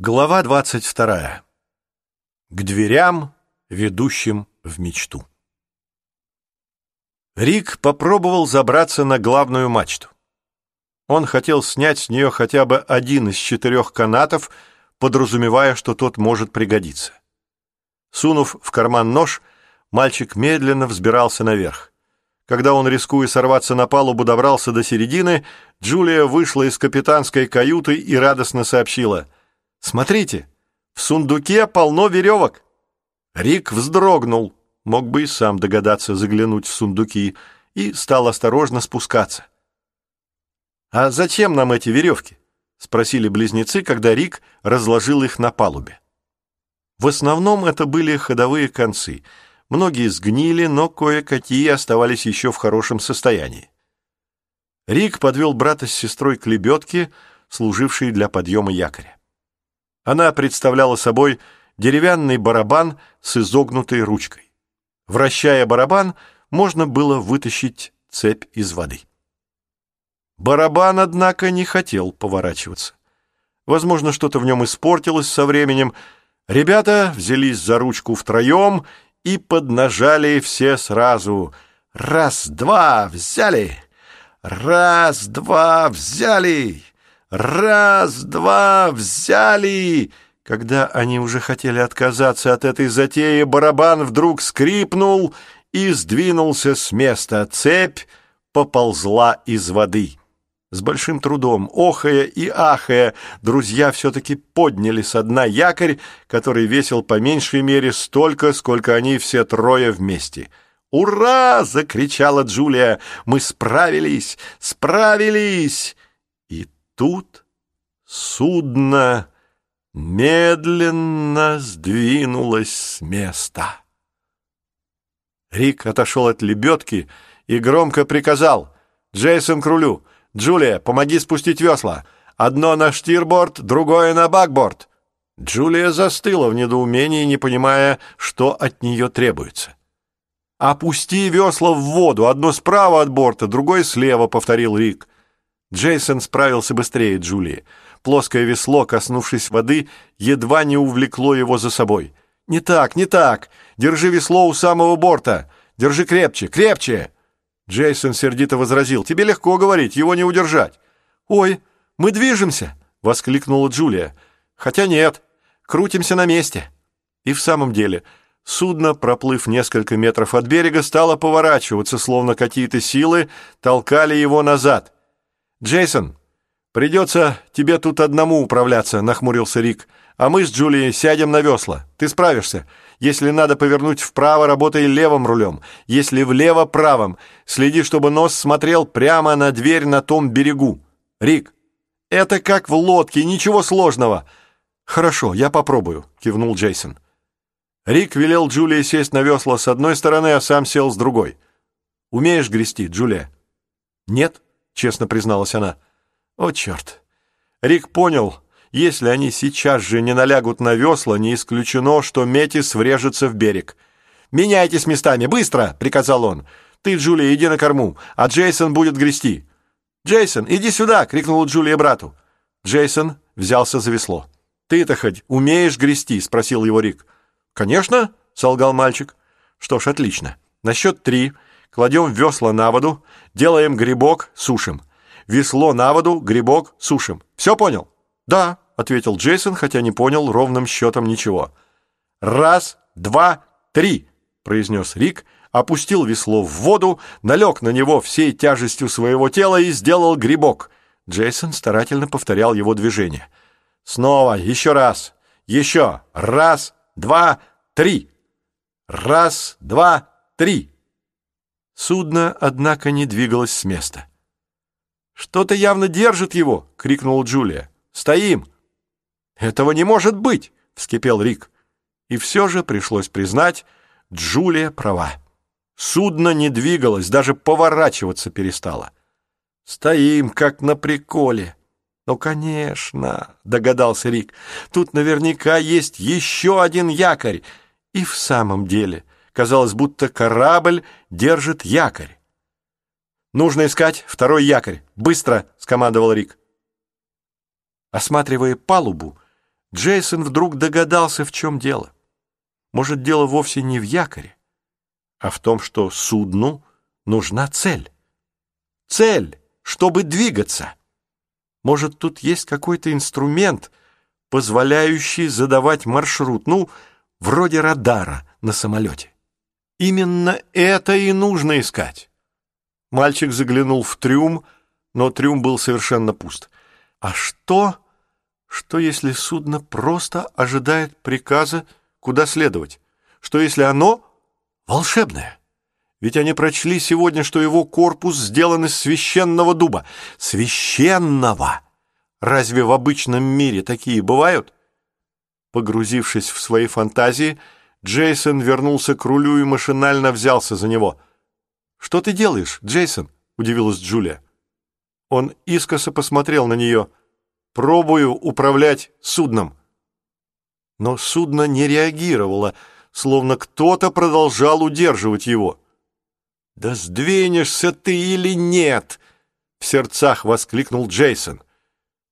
Глава 22. К дверям, ведущим в мечту. Рик попробовал забраться на главную мачту. Он хотел снять с нее хотя бы один из четырех канатов, подразумевая, что тот может пригодиться. Сунув в карман нож, мальчик медленно взбирался наверх. Когда он, рискуя сорваться на палубу, добрался до середины, Джулия вышла из капитанской каюты и радостно сообщила — Смотрите, в сундуке полно веревок. Рик вздрогнул, мог бы и сам догадаться заглянуть в сундуки, и стал осторожно спускаться. «А зачем нам эти веревки?» — спросили близнецы, когда Рик разложил их на палубе. В основном это были ходовые концы. Многие сгнили, но кое-какие оставались еще в хорошем состоянии. Рик подвел брата с сестрой к лебедке, служившей для подъема якоря. Она представляла собой деревянный барабан с изогнутой ручкой. Вращая барабан, можно было вытащить цепь из воды. Барабан, однако, не хотел поворачиваться. Возможно, что-то в нем испортилось со временем. Ребята взялись за ручку втроем и поднажали все сразу. «Раз, два, взяли! Раз, два, взяли!» «Раз, два, взяли!» Когда они уже хотели отказаться от этой затеи, барабан вдруг скрипнул и сдвинулся с места. Цепь поползла из воды. С большим трудом, охая и ахая, друзья все-таки подняли со дна якорь, который весил по меньшей мере столько, сколько они все трое вместе. «Ура!» — закричала Джулия. «Мы справились! Справились!» Тут судно медленно сдвинулось с места. Рик отошел от лебедки и громко приказал «Джейсон к рулю! Джулия, помоги спустить весла! Одно на штирборд, другое на бакборд!» Джулия застыла в недоумении, не понимая, что от нее требуется. «Опусти весла в воду, одно справа от борта, другое слева», — повторил Рик. Джейсон справился быстрее Джулии. Плоское весло, коснувшись воды, едва не увлекло его за собой. «Не так, не так! Держи весло у самого борта! Держи крепче, крепче!» Джейсон сердито возразил. «Тебе легко говорить, его не удержать». «Ой, мы движемся!» — воскликнула Джулия. «Хотя нет, крутимся на месте». И в самом деле, судно, проплыв несколько метров от берега, стало поворачиваться, словно какие-то силы толкали его назад — «Джейсон, придется тебе тут одному управляться», — нахмурился Рик. «А мы с Джулией сядем на весла. Ты справишься. Если надо повернуть вправо, работай левым рулем. Если влево — правым. Следи, чтобы нос смотрел прямо на дверь на том берегу. Рик, это как в лодке, ничего сложного». «Хорошо, я попробую», — кивнул Джейсон. Рик велел Джулии сесть на весла с одной стороны, а сам сел с другой. «Умеешь грести, Джулия?» «Нет», честно призналась она. О, черт! Рик понял, если они сейчас же не налягут на весла, не исключено, что Метис врежется в берег. «Меняйтесь местами, быстро!» — приказал он. «Ты, Джулия, иди на корму, а Джейсон будет грести». «Джейсон, иди сюда!» — крикнула Джулия брату. Джейсон взялся за весло. «Ты-то хоть умеешь грести?» — спросил его Рик. «Конечно!» — солгал мальчик. «Что ж, отлично. На счет три кладем весла на воду, делаем грибок, сушим. Весло на воду, грибок, сушим. Все понял? Да, ответил Джейсон, хотя не понял ровным счетом ничего. Раз, два, три, произнес Рик, опустил весло в воду, налег на него всей тяжестью своего тела и сделал грибок. Джейсон старательно повторял его движение. Снова, еще раз, еще, раз, два, три. Раз, два, три. Судно, однако, не двигалось с места. «Что-то явно держит его!» — крикнула Джулия. «Стоим!» «Этого не может быть!» — вскипел Рик. И все же пришлось признать, Джулия права. Судно не двигалось, даже поворачиваться перестало. «Стоим, как на приколе!» «Ну, конечно!» — догадался Рик. «Тут наверняка есть еще один якорь!» И в самом деле Казалось, будто корабль держит якорь. «Нужно искать второй якорь! Быстро!» — скомандовал Рик. Осматривая палубу, Джейсон вдруг догадался, в чем дело. Может, дело вовсе не в якоре, а в том, что судну нужна цель. Цель, чтобы двигаться. Может, тут есть какой-то инструмент, позволяющий задавать маршрут, ну, вроде радара на самолете. Именно это и нужно искать. Мальчик заглянул в трюм, но трюм был совершенно пуст. А что, что если судно просто ожидает приказа, куда следовать? Что если оно волшебное? Ведь они прочли сегодня, что его корпус сделан из священного дуба. Священного! Разве в обычном мире такие бывают? Погрузившись в свои фантазии, Джейсон вернулся к рулю и машинально взялся за него. «Что ты делаешь, Джейсон?» — удивилась Джулия. Он искоса посмотрел на нее. «Пробую управлять судном». Но судно не реагировало, словно кто-то продолжал удерживать его. «Да сдвинешься ты или нет?» — в сердцах воскликнул Джейсон.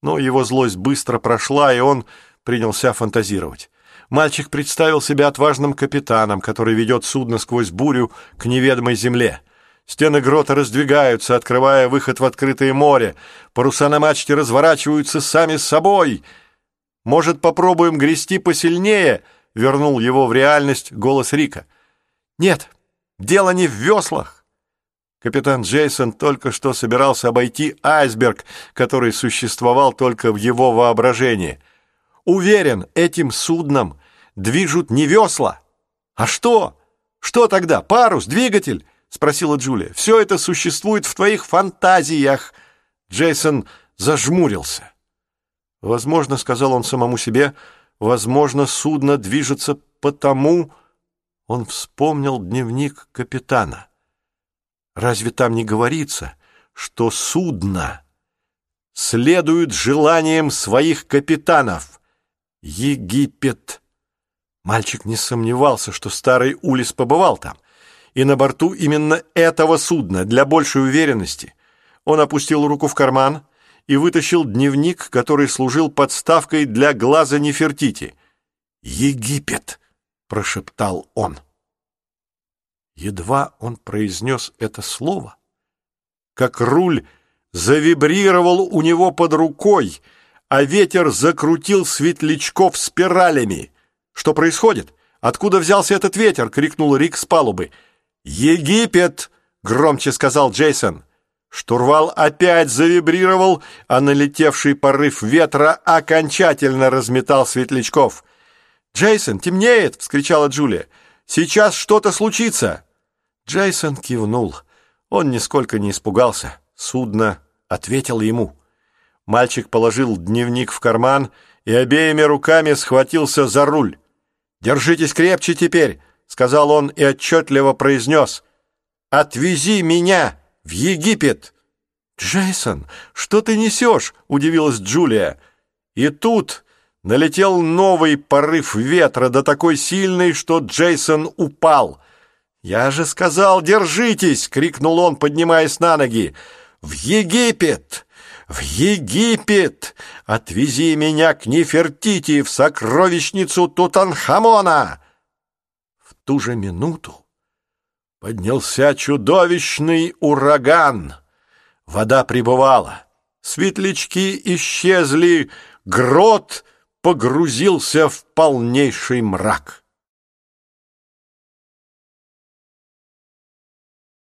Но его злость быстро прошла, и он принялся фантазировать. Мальчик представил себя отважным капитаном, который ведет судно сквозь бурю к неведомой земле. Стены грота раздвигаются, открывая выход в открытое море. Паруса на мачте разворачиваются сами собой. «Может, попробуем грести посильнее?» — вернул его в реальность голос Рика. «Нет, дело не в веслах». Капитан Джейсон только что собирался обойти айсберг, который существовал только в его воображении. «Уверен, этим судном движут не весла. А что? Что тогда? Парус, двигатель?» — спросила Джулия. «Все это существует в твоих фантазиях!» Джейсон зажмурился. «Возможно, — сказал он самому себе, — возможно, судно движется потому...» Он вспомнил дневник капитана. «Разве там не говорится, что судно следует желаниям своих капитанов? Египет!» Мальчик не сомневался, что старый Улис побывал там и на борту именно этого судна для большей уверенности. Он опустил руку в карман и вытащил дневник, который служил подставкой для глаза Нефертити. «Египет!» — прошептал он. Едва он произнес это слово, как руль завибрировал у него под рукой, а ветер закрутил светлячков спиралями. «Что происходит? Откуда взялся этот ветер?» — крикнул Рик с палубы. «Египет!» — громче сказал Джейсон. Штурвал опять завибрировал, а налетевший порыв ветра окончательно разметал светлячков. «Джейсон, темнеет!» — вскричала Джулия. «Сейчас что-то случится!» Джейсон кивнул. Он нисколько не испугался. Судно ответило ему. Мальчик положил дневник в карман и обеими руками схватился за руль. «Держитесь крепче теперь!» — сказал он и отчетливо произнес. «Отвези меня в Египет!» «Джейсон, что ты несешь?» — удивилась Джулия. И тут налетел новый порыв ветра, да такой сильный, что Джейсон упал. «Я же сказал, держитесь!» — крикнул он, поднимаясь на ноги. «В Египет! В Египет! Отвези меня к Нефертити, в сокровищницу Тутанхамона!» ту же минуту поднялся чудовищный ураган. Вода прибывала, светлячки исчезли, грот погрузился в полнейший мрак.